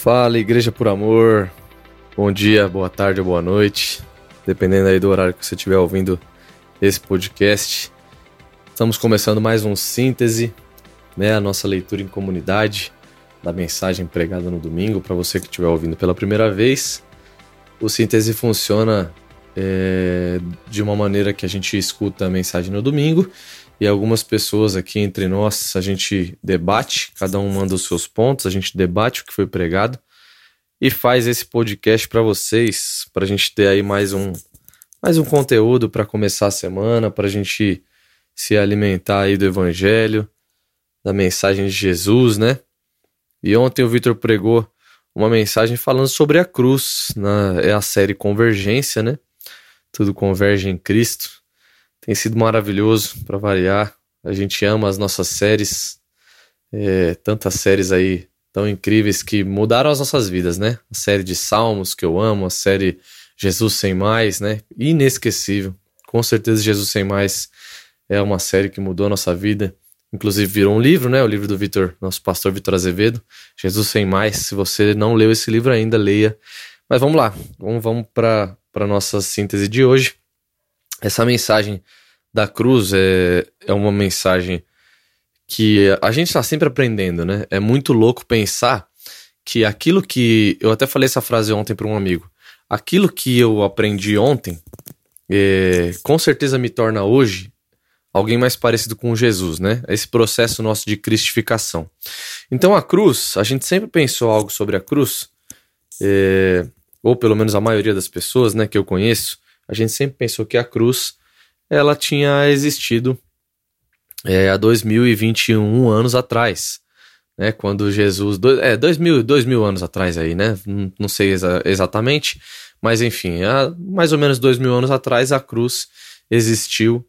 Fala, Igreja por Amor. Bom dia, boa tarde ou boa noite, dependendo aí do horário que você estiver ouvindo esse podcast. Estamos começando mais um síntese, né, a nossa leitura em comunidade da mensagem pregada no domingo para você que estiver ouvindo pela primeira vez. O síntese funciona é, de uma maneira que a gente escuta a mensagem no domingo e algumas pessoas aqui entre nós a gente debate, cada um manda os seus pontos, a gente debate o que foi pregado e faz esse podcast para vocês, para a gente ter aí mais um mais um conteúdo para começar a semana, para a gente se alimentar aí do Evangelho, da mensagem de Jesus, né? E ontem o Vitor pregou uma mensagem falando sobre a cruz, na, é a série Convergência, né? Tudo converge em Cristo. Tem sido maravilhoso para variar. A gente ama as nossas séries, é, tantas séries aí tão incríveis que mudaram as nossas vidas, né? A série de Salmos que eu amo, a série Jesus Sem Mais, né? Inesquecível. Com certeza, Jesus Sem Mais é uma série que mudou a nossa vida. Inclusive virou um livro, né? O livro do Vitor, nosso pastor Vitor Azevedo. Jesus Sem Mais. Se você não leu esse livro ainda, leia. Mas vamos lá, vamos, vamos para a nossa síntese de hoje. Essa mensagem da cruz é, é uma mensagem que a gente está sempre aprendendo, né? É muito louco pensar que aquilo que. Eu até falei essa frase ontem para um amigo. Aquilo que eu aprendi ontem, é, com certeza me torna hoje alguém mais parecido com Jesus, né? Esse processo nosso de cristificação. Então a cruz, a gente sempre pensou algo sobre a cruz, é, ou pelo menos a maioria das pessoas, né, que eu conheço, a gente sempre pensou que a cruz ela tinha existido é, há 2021 anos atrás, né? Quando Jesus. É, dois mil, dois mil anos atrás aí, né? Não, não sei exa exatamente, mas enfim, há mais ou menos dois mil anos atrás a cruz existiu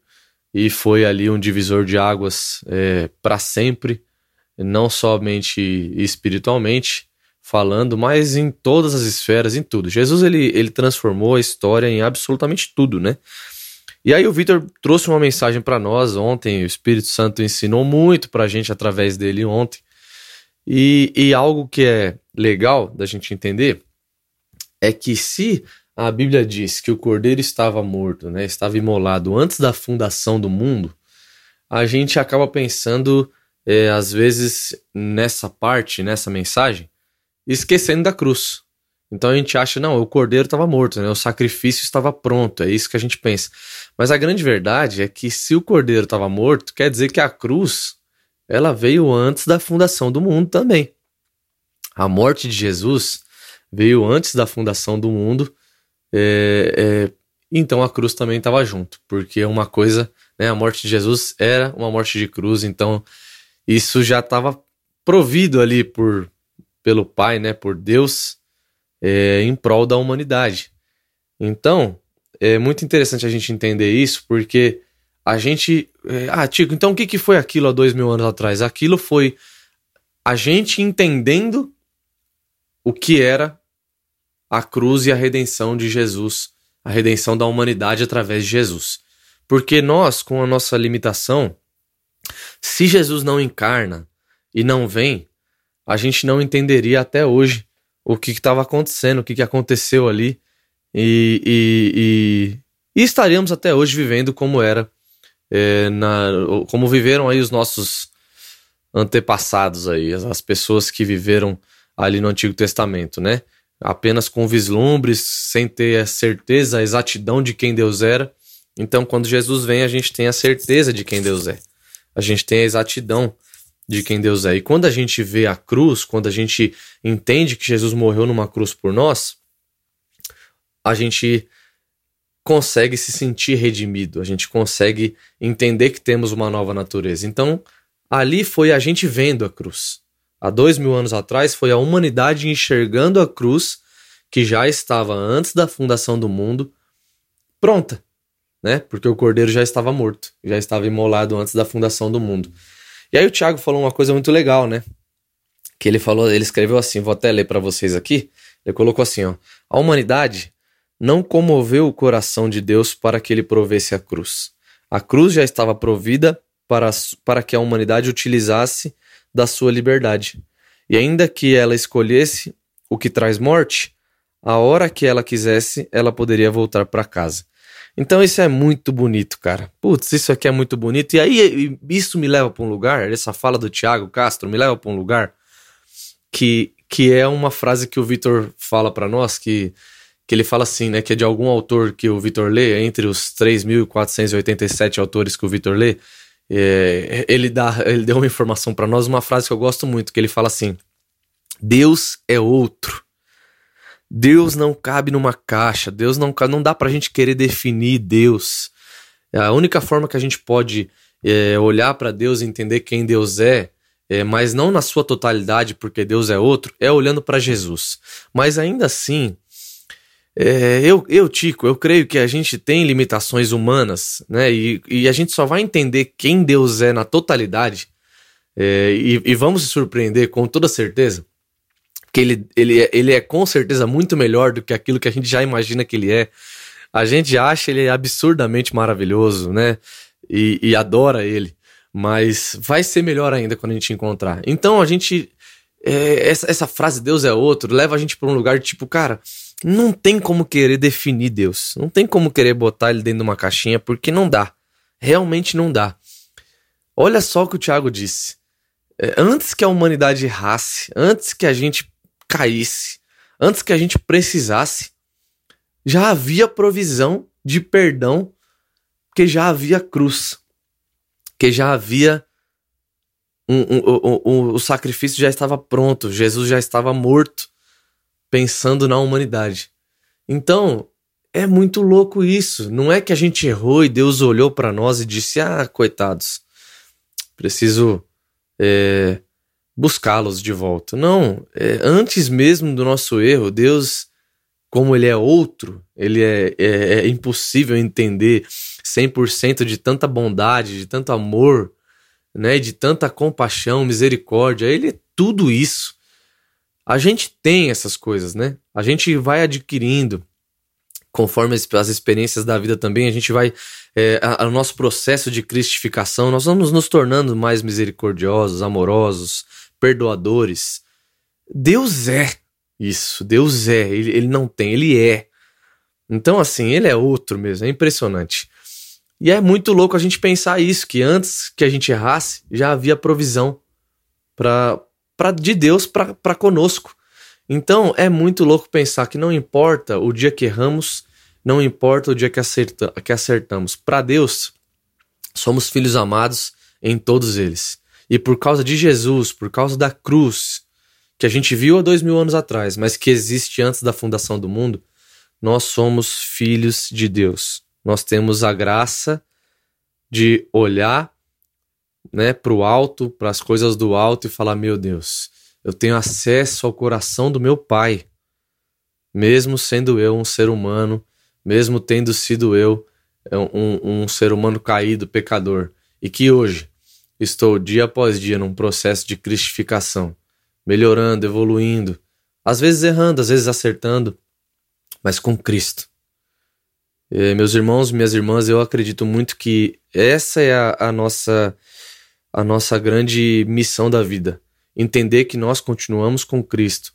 e foi ali um divisor de águas é, para sempre, não somente espiritualmente falando, mas em todas as esferas, em tudo. Jesus ele, ele transformou a história em absolutamente tudo, né? E aí o Vitor trouxe uma mensagem para nós ontem, o Espírito Santo ensinou muito para a gente através dele ontem. E, e algo que é legal da gente entender é que se a Bíblia diz que o cordeiro estava morto, né, estava imolado antes da fundação do mundo, a gente acaba pensando, é, às vezes, nessa parte, nessa mensagem, esquecendo da cruz. Então a gente acha, não, o cordeiro estava morto, né? O sacrifício estava pronto, é isso que a gente pensa. Mas a grande verdade é que se o cordeiro estava morto, quer dizer que a cruz ela veio antes da fundação do mundo também. A morte de Jesus veio antes da fundação do mundo, é, é, então a cruz também estava junto, porque uma coisa, né, a morte de Jesus era uma morte de cruz, então isso já estava provido ali por pelo Pai, né, por Deus é, em prol da humanidade. Então, é muito interessante a gente entender isso, porque a gente. É, ah, Tico, então o que, que foi aquilo há dois mil anos atrás? Aquilo foi a gente entendendo o que era a cruz e a redenção de Jesus, a redenção da humanidade através de Jesus. Porque nós, com a nossa limitação, se Jesus não encarna e não vem, a gente não entenderia até hoje o que estava acontecendo, o que, que aconteceu ali. E, e, e, e, estaríamos até hoje vivendo como era, é, na, como viveram aí os nossos antepassados aí, as, as pessoas que viveram ali no Antigo Testamento, né? Apenas com vislumbres, sem ter a certeza, a exatidão de quem Deus era. Então, quando Jesus vem, a gente tem a certeza de quem Deus é. A gente tem a exatidão de quem Deus é. E quando a gente vê a cruz, quando a gente entende que Jesus morreu numa cruz por nós, a gente consegue se sentir redimido, a gente consegue entender que temos uma nova natureza. Então, ali foi a gente vendo a cruz. Há dois mil anos atrás, foi a humanidade enxergando a cruz que já estava antes da fundação do mundo pronta, né? Porque o cordeiro já estava morto, já estava imolado antes da fundação do mundo. E aí o Thiago falou uma coisa muito legal, né? Que ele falou, ele escreveu assim, vou até ler para vocês aqui. Ele colocou assim, ó: A humanidade não comoveu o coração de Deus para que ele provesse a cruz. A cruz já estava provida para, para que a humanidade utilizasse da sua liberdade. E ainda que ela escolhesse o que traz morte, a hora que ela quisesse, ela poderia voltar para casa. Então isso é muito bonito, cara. Putz, isso aqui é muito bonito. E aí isso me leva para um lugar, essa fala do Tiago Castro me leva para um lugar que, que é uma frase que o Vitor fala para nós, que, que ele fala assim, né, que é de algum autor que o Vitor lê, entre os 3.487 autores que o Vitor lê, é, ele, dá, ele deu uma informação para nós, uma frase que eu gosto muito, que ele fala assim, Deus é outro. Deus não cabe numa caixa, Deus não, não dá pra gente querer definir Deus. A única forma que a gente pode é, olhar para Deus e entender quem Deus é, é, mas não na sua totalidade, porque Deus é outro, é olhando para Jesus. Mas ainda assim, é, eu, eu, Tico, eu creio que a gente tem limitações humanas, né? E, e a gente só vai entender quem Deus é na totalidade, é, e, e vamos se surpreender com toda certeza, que ele, ele, é, ele é com certeza muito melhor do que aquilo que a gente já imagina que ele é. A gente acha ele absurdamente maravilhoso, né? E, e adora ele. Mas vai ser melhor ainda quando a gente encontrar. Então a gente. É, essa, essa frase Deus é outro leva a gente para um lugar de tipo, cara, não tem como querer definir Deus. Não tem como querer botar ele dentro de uma caixinha, porque não dá. Realmente não dá. Olha só o que o Tiago disse. É, antes que a humanidade errasse, antes que a gente caísse, antes que a gente precisasse, já havia provisão de perdão, que já havia cruz, que já havia um, um, um, o sacrifício já estava pronto, Jesus já estava morto, pensando na humanidade. Então, é muito louco isso. Não é que a gente errou e Deus olhou para nós e disse: Ah, coitados, preciso é, buscá-los de volta. Não, é, antes mesmo do nosso erro, Deus, como Ele é outro, Ele é, é, é impossível entender 100% de tanta bondade, de tanto amor, né, de tanta compaixão, misericórdia. Ele é tudo isso. A gente tem essas coisas, né? A gente vai adquirindo conforme as experiências da vida também, a gente vai. É, o nosso processo de cristificação, nós vamos nos tornando mais misericordiosos, amorosos, perdoadores. Deus é isso, Deus é, ele, ele não tem, ele é. Então, assim, ele é outro mesmo, é impressionante. E é muito louco a gente pensar isso, que antes que a gente errasse, já havia provisão pra, pra, de Deus para conosco. Então, é muito louco pensar que não importa o dia que erramos, não importa o dia que, acerta, que acertamos. Para Deus, somos filhos amados em todos eles. E por causa de Jesus, por causa da cruz, que a gente viu há dois mil anos atrás, mas que existe antes da fundação do mundo, nós somos filhos de Deus. Nós temos a graça de olhar né, para o alto, para as coisas do alto e falar: Meu Deus, eu tenho acesso ao coração do meu Pai, mesmo sendo eu um ser humano, mesmo tendo sido eu é, um, um ser humano caído, pecador, e que hoje Estou dia após dia num processo de cristificação, melhorando, evoluindo, às vezes errando, às vezes acertando, mas com Cristo. E, meus irmãos, minhas irmãs, eu acredito muito que essa é a, a nossa a nossa grande missão da vida, entender que nós continuamos com Cristo.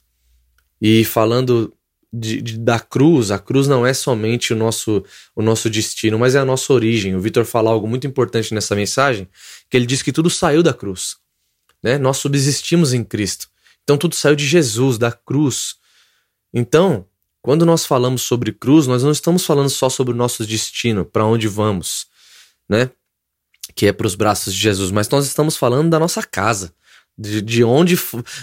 E falando de, de, da cruz, a cruz não é somente o nosso, o nosso destino, mas é a nossa origem. O Vitor fala algo muito importante nessa mensagem, que ele diz que tudo saiu da cruz. Né? Nós subsistimos em Cristo. Então tudo saiu de Jesus, da cruz. Então, quando nós falamos sobre cruz, nós não estamos falando só sobre o nosso destino, para onde vamos, né? Que é para os braços de Jesus, mas nós estamos falando da nossa casa de, de onde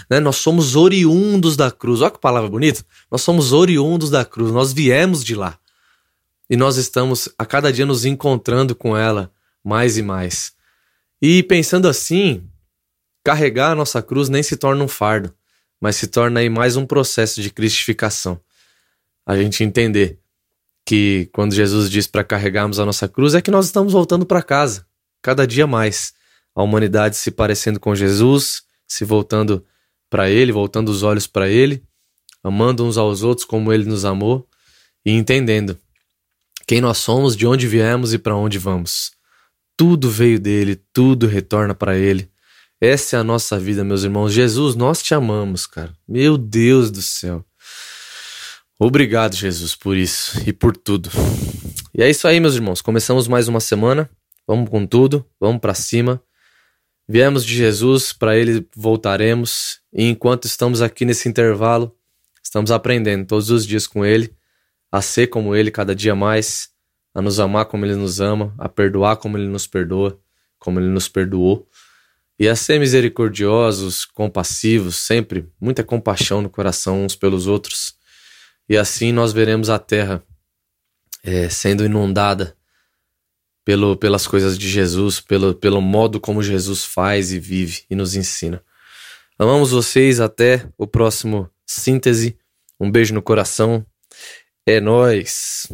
né, nós somos oriundos da cruz. Olha que palavra bonita. Nós somos oriundos da cruz, nós viemos de lá. E nós estamos a cada dia nos encontrando com ela mais e mais. E pensando assim, carregar a nossa cruz nem se torna um fardo, mas se torna aí mais um processo de cristificação. A gente entender que quando Jesus diz para carregarmos a nossa cruz é que nós estamos voltando para casa, cada dia mais a humanidade se parecendo com Jesus, se voltando para Ele, voltando os olhos para Ele, amando uns aos outros como Ele nos amou e entendendo quem nós somos, de onde viemos e para onde vamos. Tudo veio dele, tudo retorna para Ele. Essa é a nossa vida, meus irmãos. Jesus, nós te amamos, cara. Meu Deus do céu. Obrigado, Jesus, por isso e por tudo. E é isso aí, meus irmãos. Começamos mais uma semana. Vamos com tudo, vamos para cima. Viemos de Jesus, para ele voltaremos. E enquanto estamos aqui nesse intervalo, estamos aprendendo todos os dias com ele, a ser como ele cada dia mais, a nos amar como ele nos ama, a perdoar como ele nos perdoa, como ele nos perdoou e a ser misericordiosos, compassivos, sempre muita compaixão no coração uns pelos outros. E assim nós veremos a terra é, sendo inundada pelo, pelas coisas de Jesus, pelo, pelo modo como Jesus faz e vive e nos ensina. Amamos vocês, até o próximo síntese. Um beijo no coração. É nós.